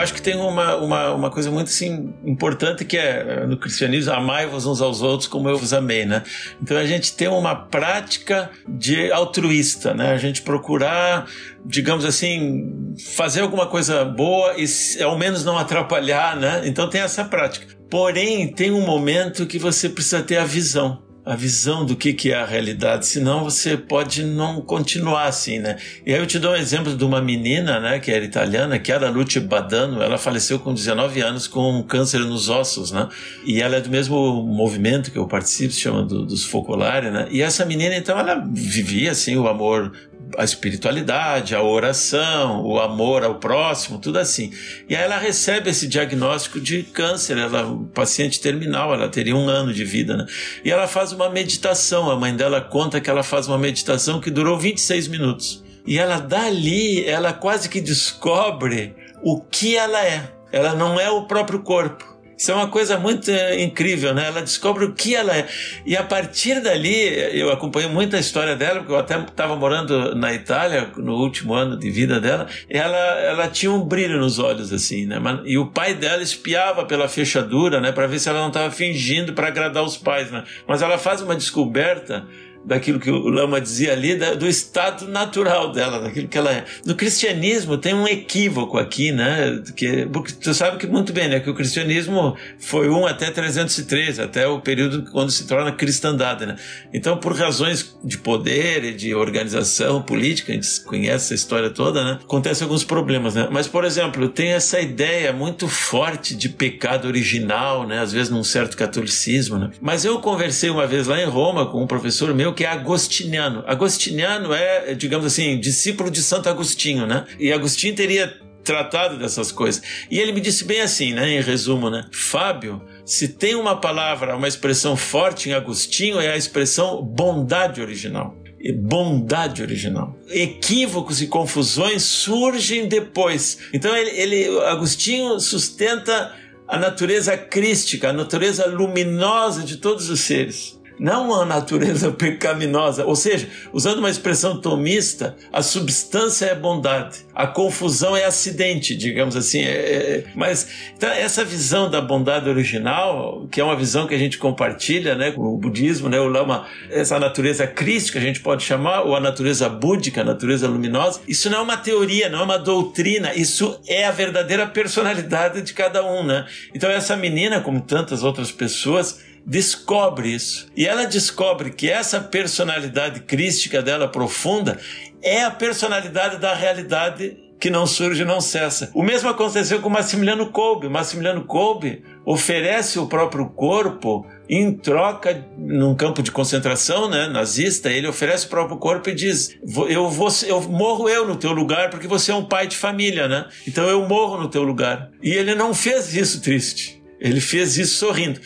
acho que tem uma, uma, uma coisa muito assim, importante que é no cristianismo, amai-vos uns aos outros como eu vos amei, né? Então a gente tem uma prática de altruísta, né? A gente procurar, digamos assim, fazer alguma coisa boa e ao menos não atrapalhar, né? Então tem essa prática. Porém, tem um momento que você precisa ter a visão a visão do que, que é a realidade, senão você pode não continuar assim, né? E aí eu te dou um exemplo de uma menina, né, que era italiana, que era Luce Badano, ela faleceu com 19 anos com um câncer nos ossos, né? E ela é do mesmo movimento que eu participo, se chama do, dos Focolari, né? E essa menina, então, ela vivia, assim, o amor a espiritualidade, a oração, o amor ao próximo, tudo assim. E aí ela recebe esse diagnóstico de câncer, ela paciente terminal, ela teria um ano de vida, né? E ela faz uma meditação, a mãe dela conta que ela faz uma meditação que durou 26 minutos. E ela dali, ela quase que descobre o que ela é. Ela não é o próprio corpo isso é uma coisa muito eh, incrível, né? Ela descobre o que ela é. E a partir dali, eu acompanho muito a história dela, porque eu até estava morando na Itália no último ano de vida dela. ela, ela tinha um brilho nos olhos, assim, né? E o pai dela espiava pela fechadura, né? Para ver se ela não estava fingindo para agradar os pais, né? Mas ela faz uma descoberta daquilo que o Lama dizia ali, do estado natural dela, daquilo que ela é. No cristianismo tem um equívoco aqui, né? Que, porque tu sabe que muito bem, né? Que o cristianismo foi um até 313, até o período quando se torna cristandade, né? Então, por razões de poder e de organização política, a gente conhece essa história toda, né? Acontecem alguns problemas, né? Mas, por exemplo, tem essa ideia muito forte de pecado original, né? Às vezes num certo catolicismo, né? Mas eu conversei uma vez lá em Roma com um professor meu que é agostiniano. Agostiniano é, digamos assim, discípulo de Santo Agostinho, né? E Agostinho teria tratado dessas coisas. E ele me disse bem assim, né, em resumo, né? Fábio, se tem uma palavra, uma expressão forte em Agostinho, é a expressão bondade original. Bondade original. Equívocos e confusões surgem depois. Então ele, ele Agostinho sustenta a natureza crística, a natureza luminosa de todos os seres não a natureza pecaminosa. Ou seja, usando uma expressão tomista, a substância é bondade, a confusão é acidente, digamos assim. É, é, mas então, essa visão da bondade original, que é uma visão que a gente compartilha né, com o budismo, né, o Lama, essa natureza crística a gente pode chamar, ou a natureza búdica, a natureza luminosa, isso não é uma teoria, não é uma doutrina, isso é a verdadeira personalidade de cada um. Né? Então, essa menina, como tantas outras pessoas, descobre isso. E ela descobre que essa personalidade crística dela profunda é a personalidade da realidade que não surge e não cessa. O mesmo aconteceu com Massimiliano Kolbe. Massimiliano Kolbe oferece o próprio corpo em troca num campo de concentração, né, nazista, ele oferece o próprio corpo e diz: "Eu vou eu morro eu no teu lugar porque você é um pai de família, né? Então eu morro no teu lugar". E ele não fez isso triste. Ele fez isso sorrindo.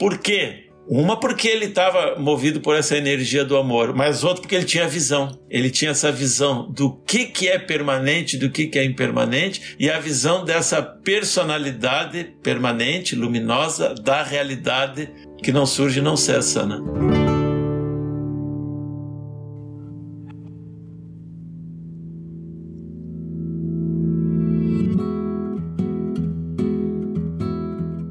Por quê? Uma porque ele estava movido por essa energia do amor, mas outra porque ele tinha visão. Ele tinha essa visão do que, que é permanente, do que, que é impermanente, e a visão dessa personalidade permanente, luminosa, da realidade que não surge e não cessa. Né?